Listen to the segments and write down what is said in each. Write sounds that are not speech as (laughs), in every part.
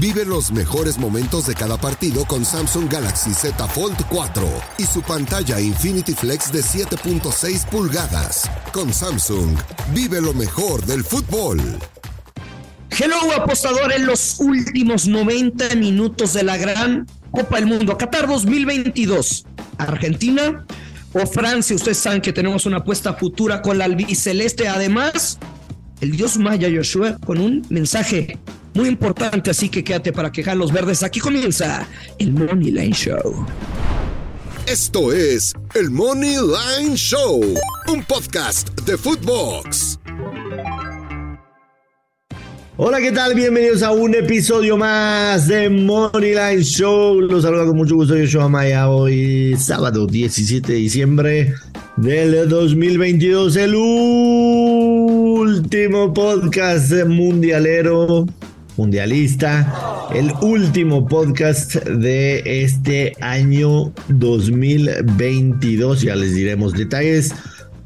Vive los mejores momentos de cada partido con Samsung Galaxy Z Fold 4 y su pantalla Infinity Flex de 7.6 pulgadas. Con Samsung, vive lo mejor del fútbol. Hello, apostadores, los últimos 90 minutos de la gran Copa del Mundo, Qatar 2022. Argentina o Francia, ustedes saben que tenemos una apuesta futura con la albiceleste. Además, el dios maya Joshua con un mensaje muy importante, así que quédate para quejar los verdes. Aquí comienza el Money Line Show. Esto es el Money Line Show, un podcast de Footbox. Hola, ¿qué tal? Bienvenidos a un episodio más de Moneyline Show. Los saludo con mucho gusto. Yo soy Maya. Hoy, sábado 17 de diciembre del 2022, el último podcast mundialero, mundialista, el último podcast de este año 2022. Ya les diremos detalles.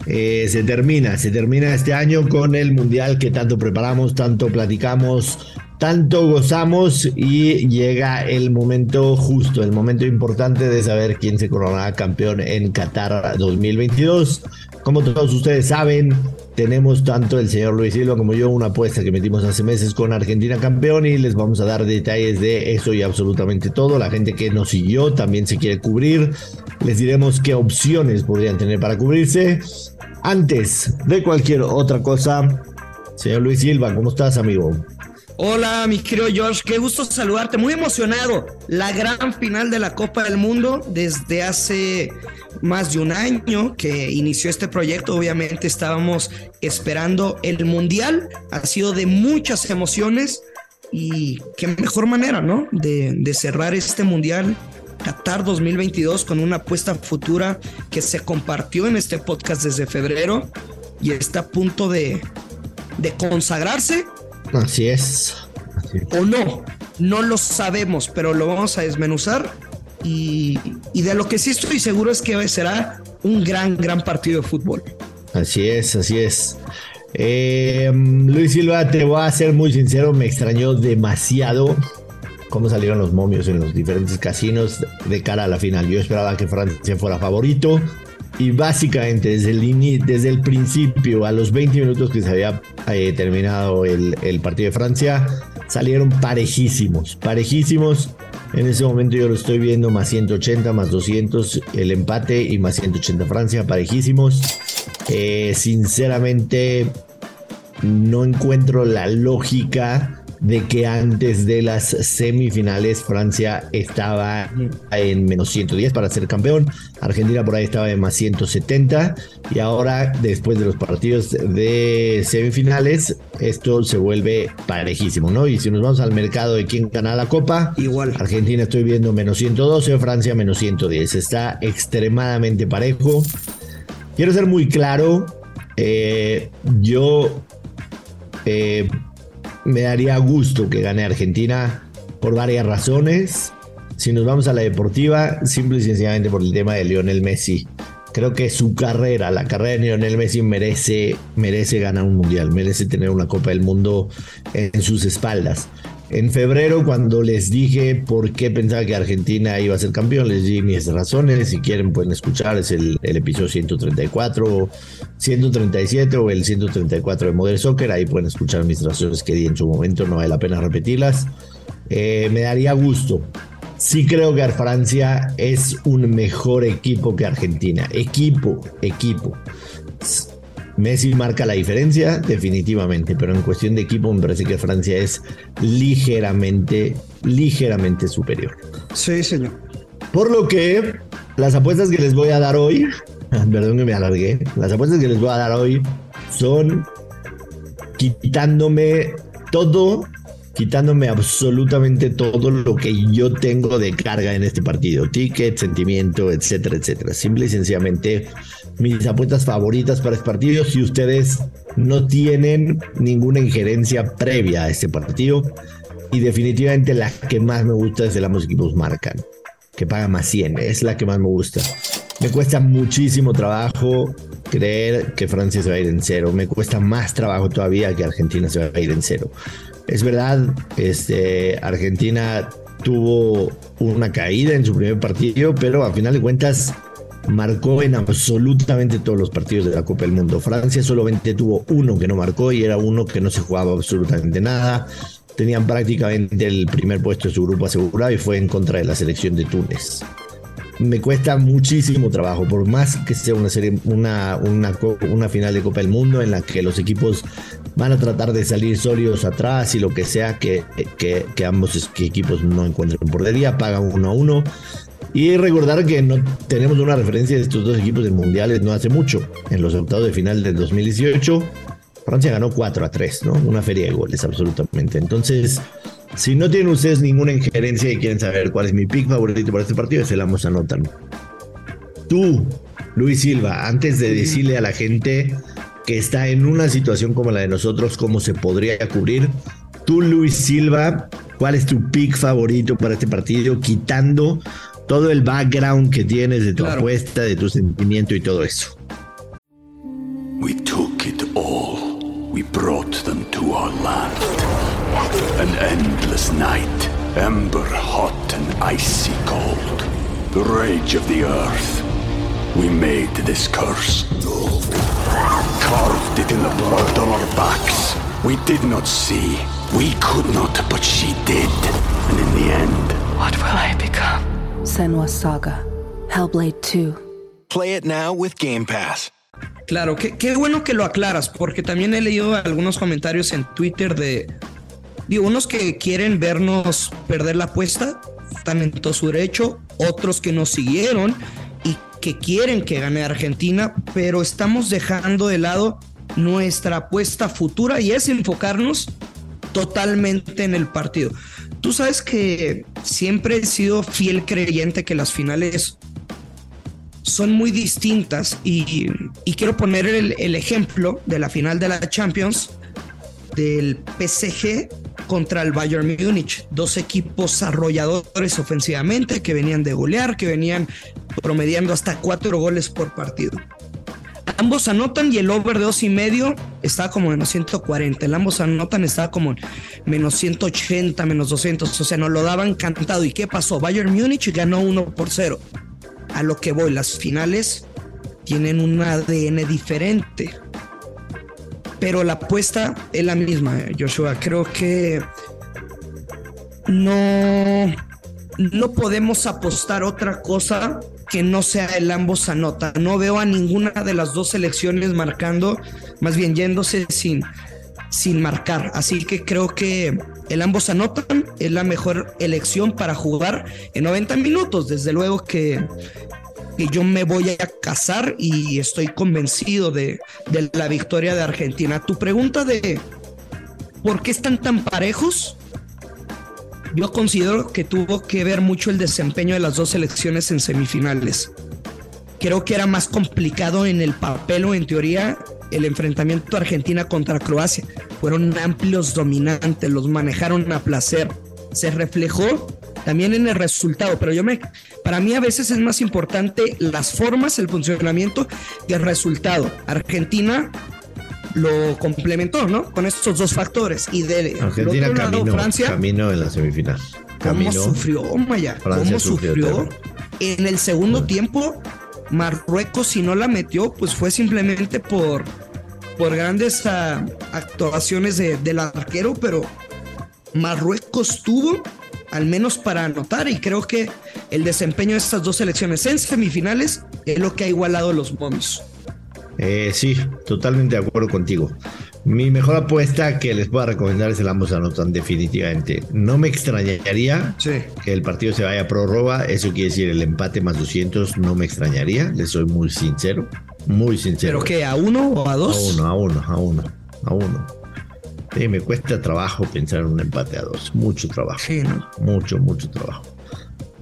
Eh, se termina, se termina este año con el mundial que tanto preparamos, tanto platicamos, tanto gozamos y llega el momento justo, el momento importante de saber quién se coronará campeón en Qatar 2022. Como todos ustedes saben, tenemos tanto el señor Luis Silva como yo una apuesta que metimos hace meses con Argentina campeón y les vamos a dar detalles de eso y absolutamente todo. La gente que nos siguió también se quiere cubrir. Les diremos qué opciones podrían tener para cubrirse. Antes de cualquier otra cosa, señor Luis Silva, ¿cómo estás, amigo? Hola, mi querido George, qué gusto saludarte. Muy emocionado. La gran final de la Copa del Mundo desde hace más de un año que inició este proyecto. Obviamente estábamos esperando el Mundial. Ha sido de muchas emociones y qué mejor manera, ¿no? De, de cerrar este Mundial Qatar 2022 con una apuesta futura que se compartió en este podcast desde febrero y está a punto de, de consagrarse Así es. Así es. o no. No lo sabemos, pero lo vamos a desmenuzar. Y, y de lo que sí estoy seguro es que será un gran, gran partido de fútbol. Así es, así es. Eh, Luis Silva, te voy a ser muy sincero, me extrañó demasiado cómo salieron los momios en los diferentes casinos de cara a la final. Yo esperaba que Francia fuera favorito y básicamente desde el, desde el principio, a los 20 minutos que se había eh, terminado el, el partido de Francia, salieron parejísimos, parejísimos. En ese momento yo lo estoy viendo más 180, más 200 el empate y más 180 Francia, parejísimos. Eh, sinceramente, no encuentro la lógica de que antes de las semifinales Francia estaba en menos 110 para ser campeón, Argentina por ahí estaba en más 170 y ahora después de los partidos de semifinales esto se vuelve parejísimo, ¿no? Y si nos vamos al mercado de quién gana la copa, Igual. Argentina estoy viendo menos 112, Francia menos 110, está extremadamente parejo. Quiero ser muy claro, eh, yo eh, me daría gusto que gane Argentina por varias razones. Si nos vamos a la deportiva, simple y sencillamente por el tema de Lionel Messi. Creo que su carrera, la carrera de Lionel Messi merece, merece ganar un mundial, merece tener una Copa del Mundo en sus espaldas. En febrero, cuando les dije por qué pensaba que Argentina iba a ser campeón, les di mis razones. Si quieren, pueden escuchar. Es el, episodio 134, 137 o el 134 de Modern Soccer. Ahí pueden escuchar mis razones que di en su momento. No vale la pena repetirlas. Eh, me daría gusto sí creo que Francia es un mejor equipo que Argentina. Equipo, equipo. Messi marca la diferencia, definitivamente, pero en cuestión de equipo me parece que Francia es ligeramente, ligeramente superior. Sí, señor. Por lo que las apuestas que les voy a dar hoy, (laughs) perdón que me alargué, las apuestas que les voy a dar hoy son quitándome todo quitándome absolutamente todo lo que yo tengo de carga en este partido, ticket, sentimiento, etcétera, etcétera. Simple y sencillamente mis apuestas favoritas para este partido. Si ustedes no tienen ninguna injerencia previa a este partido, y definitivamente la que más me gusta es de ambos equipos marcan, que paga más 100, es la que más me gusta. Me cuesta muchísimo trabajo creer que Francia se va a ir en cero. Me cuesta más trabajo todavía que Argentina se va a ir en cero. Es verdad, este, Argentina tuvo una caída en su primer partido, pero a final de cuentas marcó en absolutamente todos los partidos de la Copa del Mundo. Francia solamente tuvo uno que no marcó y era uno que no se jugaba absolutamente nada. Tenían prácticamente el primer puesto de su grupo asegurado y fue en contra de la selección de Túnez me cuesta muchísimo trabajo, por más que sea una serie, una, una, final de Copa del Mundo en la que los equipos van a tratar de salir sólidos atrás y lo que sea que, que, ambos equipos no encuentren portería, pagan uno a uno. Y recordar que no tenemos una referencia de estos dos equipos en mundiales no hace mucho. En los octavos de final del 2018, Francia ganó 4 a 3, ¿no? Una feria de goles, absolutamente. Entonces, si no tienen ustedes ninguna injerencia y quieren saber cuál es mi pick favorito para este partido, se la vamos a anotar. Tú, Luis Silva, antes de decirle a la gente que está en una situación como la de nosotros, cómo se podría cubrir, tú, Luis Silva, ¿cuál es tu pick favorito para este partido? Quitando todo el background que tienes de tu apuesta, de tu sentimiento y todo eso. We took it all. We brought them to our land. An endless night, ember hot and icy cold. The rage of the earth. We made this curse. Carved it in the blood on our backs. We did not see. We could not, but she did. And in the end. What will I become? Senwa Saga. Hellblade 2. Play it now with Game Pass. Claro, qué, qué bueno que lo aclaras, porque también he leído algunos comentarios en Twitter de Digo, unos que quieren vernos perder la apuesta, están en todo su derecho, otros que nos siguieron y que quieren que gane Argentina, pero estamos dejando de lado nuestra apuesta futura y es enfocarnos totalmente en el partido. Tú sabes que siempre he sido fiel creyente que las finales son muy distintas y, quiero poner el, el, ejemplo de la final de la Champions del PSG contra el Bayern Múnich, dos equipos arrolladores ofensivamente que venían de golear, que venían promediando hasta cuatro goles por partido. Ambos anotan y el over de dos y medio está como menos 140. El ambos anotan está como menos 180, menos 200. O sea, nos lo daban cantado. ¿Y qué pasó? Bayern Múnich ganó 1 por 0. A lo que voy, las finales tienen un ADN diferente pero la apuesta es la misma, Joshua. Creo que no, no podemos apostar otra cosa que no sea el ambos anota. No veo a ninguna de las dos selecciones marcando, más bien yéndose sin, sin marcar. Así que creo que el ambos anotan es la mejor elección para jugar en 90 minutos. Desde luego que que yo me voy a casar y estoy convencido de, la victoria de Argentina. Tu pregunta de por qué están tan parejos, yo considero que tuvo que ver mucho el desempeño de las dos selecciones en semifinales. Creo que era más complicado en el papel o en teoría el enfrentamiento Argentina contra Croacia. Fueron amplios dominantes, los manejaron a placer. Se reflejó también en el resultado, pero yo me, para mí a veces es más importante las formas, el funcionamiento que el resultado. Argentina lo complementó, ¿no? Con estos dos factores. Y de Argentina caminó, Francia, camino en la semifinal. ¿Cómo sufrió, Maya? ¿Cómo sufrió? En el segundo tiempo, Marruecos, si no la metió, pues fue simplemente por, por grandes uh, actuaciones de, del arquero, pero Marruecos tuvo al menos para anotar, y creo que el desempeño de estas dos selecciones en semifinales es lo que ha igualado los momios. Eh, sí, totalmente de acuerdo contigo. Mi mejor apuesta que les puedo recomendar es el ambos anotan definitivamente. No me extrañaría que el partido se vaya a prórroga, eso quiere decir el empate más 200, no me extrañaría, les soy muy sincero, muy sincero. ¿Pero qué, a uno o a dos? A uno, a uno, a uno, a uno. Sí, me cuesta trabajo pensar en un empate a dos, mucho trabajo. Sí, ¿no? Mucho, mucho trabajo.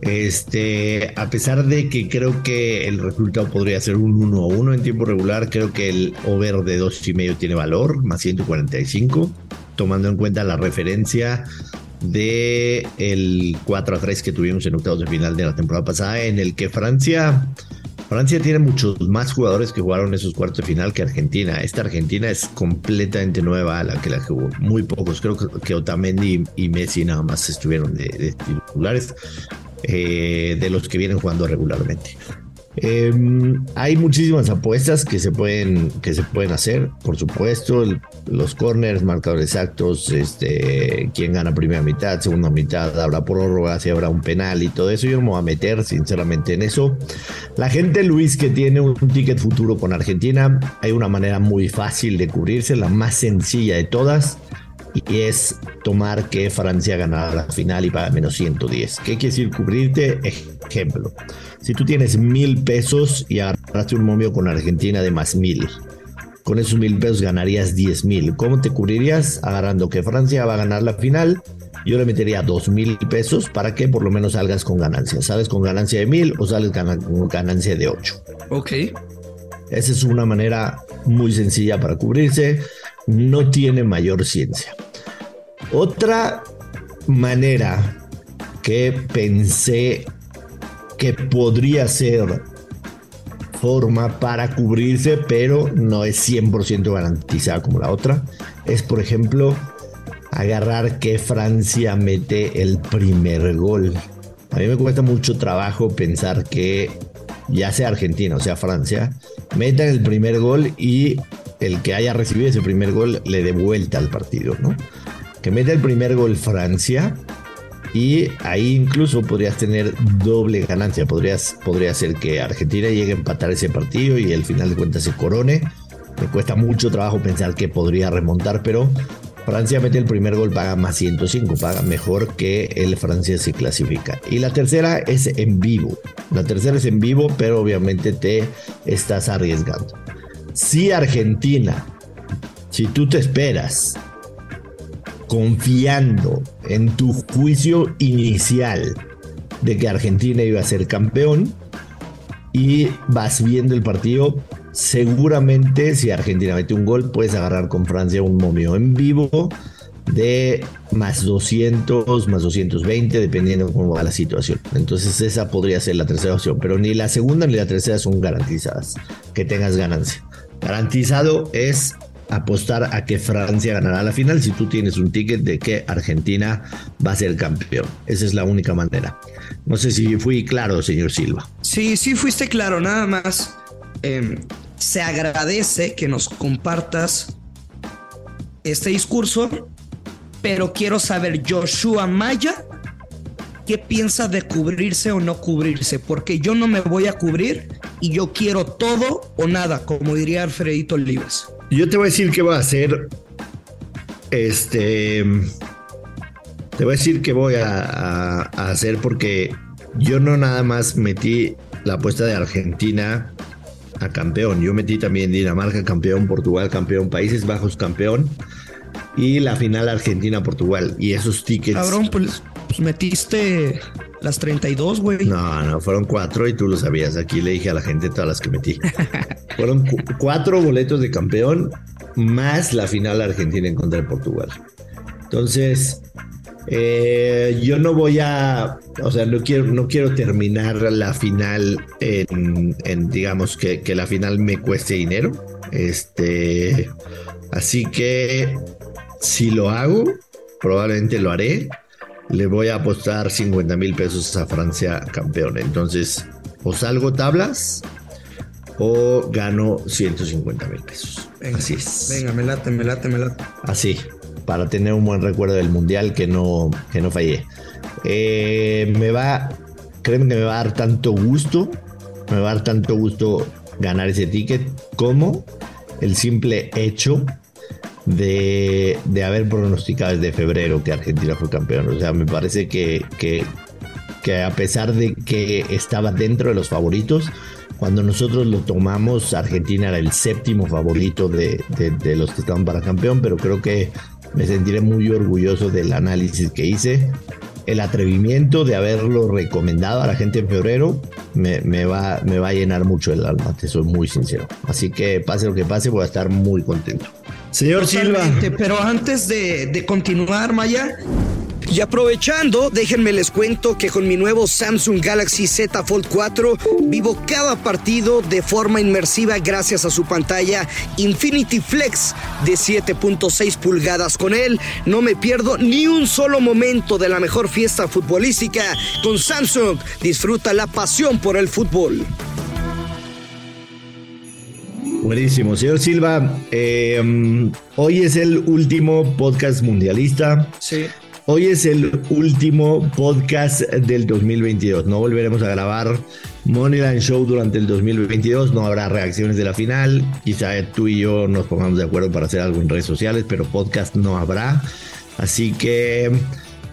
Este, a pesar de que creo que el resultado podría ser un 1 a 1 en tiempo regular, creo que el over de dos y medio tiene valor, más 145, tomando en cuenta la referencia de el 4 a 3 que tuvimos en octavos de final de la temporada pasada, en el que Francia Francia tiene muchos más jugadores que jugaron esos cuartos de final que Argentina. Esta Argentina es completamente nueva a la que la jugó. Muy pocos. Creo que, Otamendi y Messi nada más estuvieron de titulares. Eh, de los que vienen jugando regularmente. Em, hay muchísimas apuestas que se pueden que se pueden hacer, por supuesto, los corners, marcadores exactos, este, quién gana primera mitad, segunda mitad, habrá prórroga, si habrá un penal y todo eso. Yo no me voy a meter sinceramente en eso. La gente Luis que tiene un ticket futuro con Argentina, hay una manera muy fácil de cubrirse, la más sencilla de todas y es tomar que Francia ganara la final y paga menos 110. ¿Qué quiere decir cubrirte? Ejemplo, si tú tienes mil pesos y agarraste un momio con Argentina de más mil, con esos mil pesos ganarías 10 mil. ¿Cómo te cubrirías? Agarrando que Francia va a ganar la final. Yo le metería dos mil pesos para que por lo menos salgas con ganancia. ¿Sales con ganancia de mil o sales con ganancia de 8? Ok. Esa es una manera muy sencilla para cubrirse. No tiene mayor ciencia. Otra manera que pensé que podría ser forma para cubrirse, pero no es 100% garantizada como la otra, es por ejemplo agarrar que Francia mete el primer gol. A mí me cuesta mucho trabajo pensar que ya sea Argentina o sea Francia, metan el primer gol y el que haya recibido ese primer gol le dé vuelta al partido, ¿no? Que mete el primer gol Francia y ahí incluso podrías tener doble ganancia. Podrías, podría ser que Argentina llegue a empatar ese partido y al final de cuentas se corone. Me cuesta mucho trabajo pensar que podría remontar, pero Francia mete el primer gol, paga más 105, paga mejor que el Francia se clasifica. Y la tercera es en vivo. La tercera es en vivo, pero obviamente te estás arriesgando. Si Argentina, si tú te esperas confiando en tu juicio inicial de que Argentina iba a ser campeón y vas viendo el partido, seguramente si Argentina mete un gol, puedes agarrar con Francia un momio en vivo de más 200, más 220, dependiendo de cómo va la situación. Entonces esa podría ser la tercera opción, pero ni la segunda ni la tercera son garantizadas, que tengas ganancia. Garantizado es apostar a que Francia ganará la final si tú tienes un ticket de que Argentina va a ser campeón. Esa es la única manera. No sé si fui claro, señor Silva. Sí, sí fuiste claro, nada más. Em, se agradece que nos compartas este discurso, pero quiero saber, Joshua Maya, ¿qué piensa de cubrirse o no cubrirse? Porque yo no me voy a cubrir y yo quiero todo o nada, como diría Alfredito Olives. Yo te voy a decir qué voy a hacer. Este. Te voy a decir qué voy a, hacer porque yo no nada más metí la apuesta de Argentina a campeón. Yo metí también Dinamarca campeón, Portugal campeón, Países Bajos campeón y la final Argentina-Portugal. Y esos tickets. Cabrón, pues, pues metiste las 32, güey. No, no, fueron cuatro y tú lo sabías. Aquí le dije a la gente todas las que metí. (laughs) fueron cuatro boletos de campeón más la final Argentina en contra de Portugal. Entonces, eh, yo no voy a, o sea, no quiero, no quiero terminar la final en, en digamos, que, que, la final me cueste dinero. Este, así que si lo hago, probablemente lo haré le voy a apostar 50 mil pesos a Francia campeón. Entonces, o salgo tablas o gano 150 mil pesos. Así es. Venga, me late, me late, me late. Así. para tener un buen recuerdo del mundial que no, que no fallé. Eh, me va, créeme que me va a dar tanto gusto, me va a dar tanto gusto ganar ese ticket como el simple hecho de, haber pronosticado desde febrero que Argentina fue campeón. O sea, me parece que, que, que a pesar de que estaba dentro de los favoritos, cuando nosotros lo tomamos, Argentina era el séptimo favorito de, de, los que estaban para campeón, pero creo que me sentiré muy orgulloso del análisis que hice. El atrevimiento de haberlo recomendado a la gente en febrero me, me, va, me va a llenar mucho el alma, te soy muy sincero. Así que pase lo que pase, voy a estar muy contento. Señor Silva. Pero antes de, de continuar, Maya, y aprovechando, déjenme les cuento que con mi nuevo Samsung Galaxy Z Fold 4 vivo cada partido de forma inmersiva gracias a su pantalla Infinity Flex de 7.6 pulgadas. Con él no me pierdo ni un solo momento de la mejor fiesta futbolística. Con Samsung disfruta la pasión por el fútbol. Buenísimo, señor Silva. Eh, hoy es el último podcast mundialista. Sí. Hoy es el último podcast del 2022. No volveremos a grabar Moneyline Show durante el 2022. No habrá reacciones de la final. Quizá tú y yo nos pongamos de acuerdo para hacer algo en redes sociales, pero podcast no habrá. Así que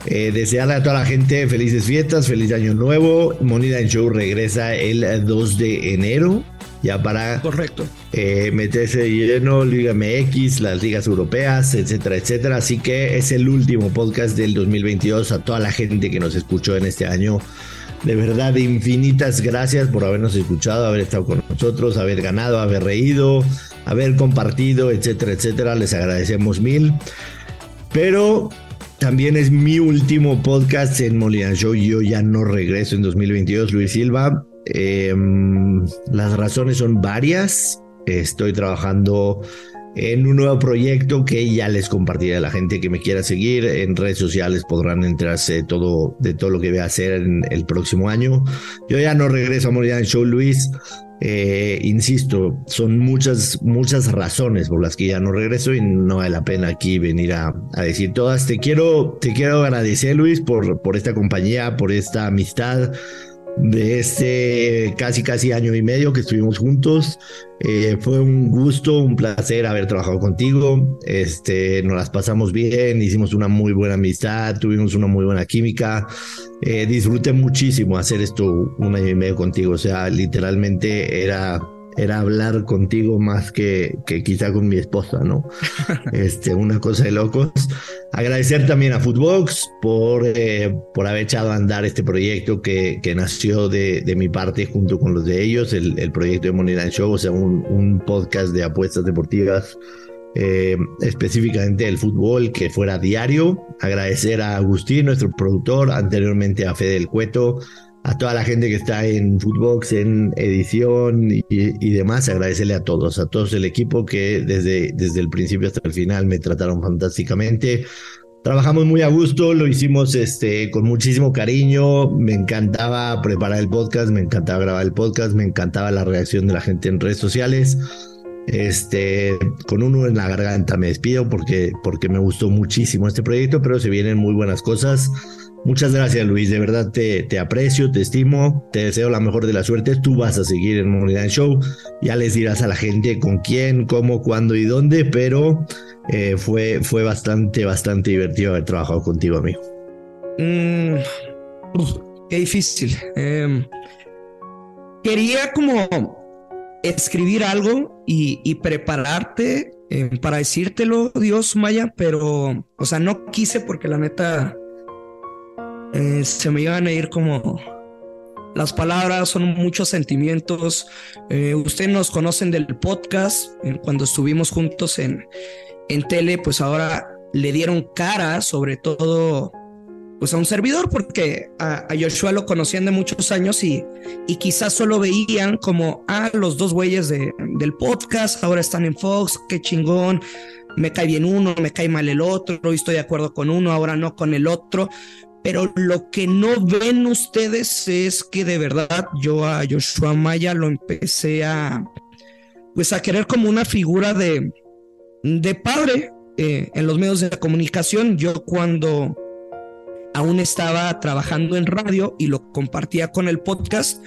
eh, desearle a toda la gente felices fiestas, feliz año nuevo. Moneyline Show regresa el 2 de enero ya para Correcto. Eh, meterse lleno Liga MX, las ligas europeas, etcétera, etcétera. Así que es el último podcast del 2022 a toda la gente que nos escuchó en este año. De verdad, infinitas gracias por habernos escuchado, haber estado con nosotros, haber ganado, haber reído, haber compartido, etcétera, etcétera. Les agradecemos mil. Pero también es mi último podcast en Molina Show. Yo ya no regreso en 2022, Luis Silva. Em, las razones son varias. Estoy trabajando en un nuevo proyecto que ya les compartiré a la gente que me quiera seguir. En redes sociales podrán enterarse todo, de todo lo que voy a hacer en el próximo año. Yo ya no regreso a Morian Show, Luis. Eh, insisto, son muchas, muchas razones por las que ya no regreso y no vale la pena aquí venir a, a, decir todas. Te quiero, te quiero agradecer, Luis, por, por esta compañía, por esta amistad de este casi casi año y medio que estuvimos juntos. Eh, fue un gusto, un placer haber trabajado contigo. Este, nos las pasamos bien, hicimos una muy buena amistad, tuvimos una muy buena química. Eh, disfruté muchísimo hacer esto un año y medio contigo. O sea, literalmente era era hablar contigo más que, que quizá con mi esposa, ¿no? (laughs) Este, una cosa de locos. Agradecer también a Footbox por, eh, por haber echado a andar este proyecto que, que nació de, de, mi parte junto con los de ellos, el, el proyecto de Money Line Show, o sea, un, un podcast de apuestas deportivas eh, específicamente del fútbol que fuera diario. Agradecer a Agustín, nuestro productor, anteriormente a Fede del Cueto, a toda la gente que está en Footbox, en edición y, demás, agradecerle a todos, a todos el equipo que desde, desde el principio hasta el final me trataron fantásticamente. Trabajamos muy a gusto, lo hicimos este, con muchísimo cariño, me encantaba preparar el podcast, me encantaba grabar el podcast, me encantaba la reacción de la gente en redes sociales. Este, con uno en la garganta me despido porque, porque me gustó muchísimo este proyecto, pero se vienen muy buenas cosas. Muchas gracias, Luis. De verdad te, te, aprecio, te estimo, te deseo la mejor de la suerte. Tú vas a seguir en Moneyline Show. Ya les dirás a la gente con quién, cómo, cuándo y dónde, pero eh, fue, fue bastante, bastante divertido haber trabajado contigo, amigo. Mm, qué difícil. Em, quería como escribir algo y, prepararte em, para decírtelo, Dios Maya, pero, o sea, no quise porque la neta eh, se me iban a ir como las palabras, son muchos sentimientos. Eh, ustedes nos conocen del podcast, eh, cuando estuvimos juntos en, en tele, pues ahora le dieron cara, sobre todo pues a un servidor, porque a, a Joshua lo conocían de muchos años y, y quizás solo veían como, ah, los dos güeyes de, del podcast, ahora están en Fox, qué chingón, me cae bien uno, me cae mal el otro, y estoy de acuerdo con uno, ahora no con el otro, pero lo que no ven ustedes es que de verdad yo a Joshua Maya lo empecé a, pues a querer como una figura de, de padre, eh, en los medios de comunicación. Yo cuando aún estaba trabajando en radio y lo compartía con el podcast,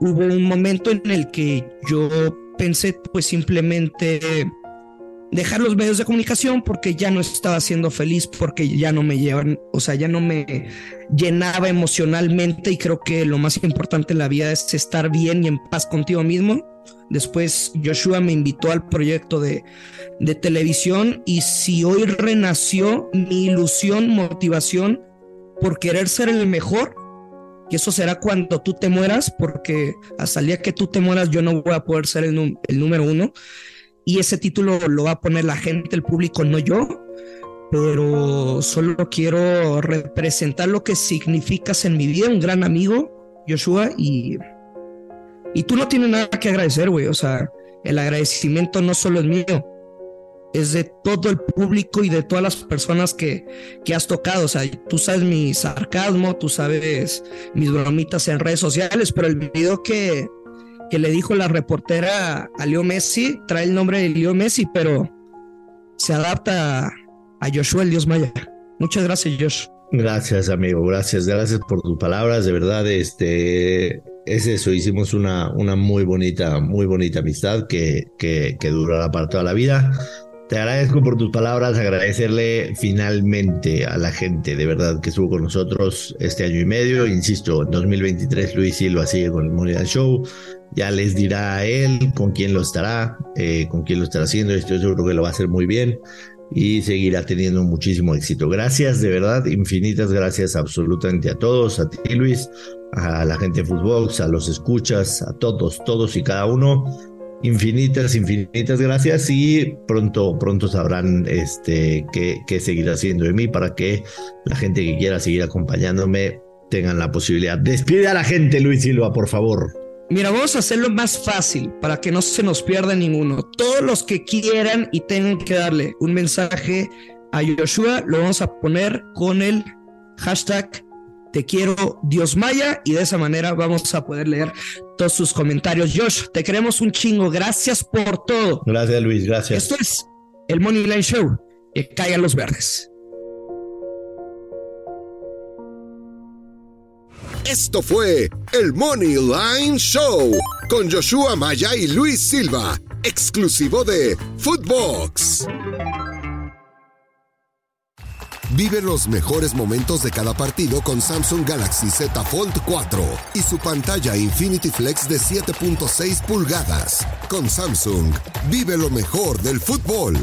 hubo un momento en el que yo pensé pues simplemente dejar los medios de comunicación porque ya no estaba siendo feliz, porque ya no me llevan, o sea, ya no me llenaba emocionalmente y creo que lo más importante en la vida es estar bien y en paz contigo mismo. Después Joshua me invitó al proyecto de, de televisión y si hoy renació mi ilusión, motivación por querer ser el mejor, y eso será cuando tú te mueras, porque hasta el día que tú te mueras yo no voy a poder ser el, el número uno y ese título lo va a poner la gente, el público, no yo, pero solo quiero representar lo que significas en mi vida, un gran amigo, Joshua, y, y tú no tienes nada que agradecer, güey, o sea, el agradecimiento no solo es mío, es de todo el público y de todas las personas que, que has tocado. O sea, tú sabes mi sarcasmo, tú sabes mis bromitas en redes sociales, pero el video que, que le dijo la reportera a Leo Messi, trae el nombre de Leo Messi, pero se adapta a Joshua el Dios Maya. Muchas gracias, Josh. Gracias, amigo, gracias, gracias por tus palabras, de verdad, este, es eso, hicimos una, una muy bonita, muy bonita amistad que, que, que durará para toda la vida. Te agradezco por tus palabras, agradecerle finalmente a la gente de verdad que estuvo con nosotros este año y medio. Insisto, en 2023 Luis Silva sigue con el Money Show. Ya les dirá a él con quién lo estará, eh, con quién lo estará haciendo. Estoy seguro que lo va a hacer muy bien y seguirá teniendo muchísimo éxito. Gracias, de verdad, infinitas gracias absolutamente a todos, a ti Luis, a la gente de Footbox, a los escuchas, a todos, todos y cada uno infinitas, infinitas gracias y pronto, pronto sabrán este, qué, qué seguir haciendo de mí para que la gente que quiera seguir acompañándome tengan la posibilidad. Despide a la gente, Luis Silva, por favor. Mira, vamos a hacerlo más fácil para que no se nos pierda ninguno. Todos los que quieran y tengan que darle un mensaje a Joshua, lo vamos a poner con el hashtag te quiero Dios Maya y de esa manera vamos a poder leer todos sus comentarios. Josh, te queremos un chingo. Gracias por todo. Gracias, Luis. Gracias. Esto es el Money Line Show. Que caigan los verdes. Esto fue el Money Line Show con Joshua Maya y Luis Silva, exclusivo de Footbox. Vive los mejores momentos de cada partido con Samsung Galaxy Z Fold 4 y su pantalla Infinity Flex de 7.6 pulgadas. Con Samsung, vive lo mejor del fútbol.